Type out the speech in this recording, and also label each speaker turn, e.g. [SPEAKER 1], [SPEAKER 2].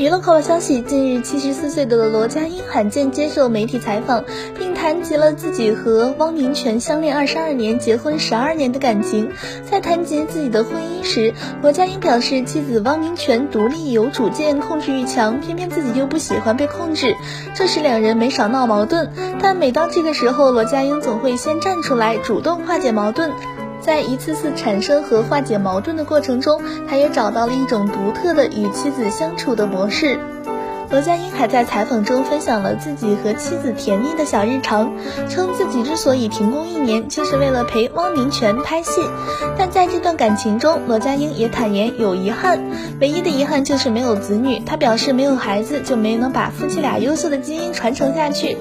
[SPEAKER 1] 娱乐快报消息：近日，七十四岁的罗家英罕见接受媒体采访，并谈及了自己和汪明荃相恋二十二年、结婚十二年的感情。在谈及自己的婚姻时，罗家英表示，妻子汪明荃独立有主见、控制欲强，偏偏自己又不喜欢被控制，这使两人没少闹矛盾。但每当这个时候，罗家英总会先站出来，主动化解矛盾。在一次次产生和化解矛盾的过程中，他也找到了一种独特的与妻子相处的模式。罗家英还在采访中分享了自己和妻子甜蜜的小日常，称自己之所以停工一年，就是为了陪汪明荃拍戏。但在这段感情中，罗家英也坦言有遗憾，唯一的遗憾就是没有子女。他表示，没有孩子就没能把夫妻俩优秀的基因传承下去。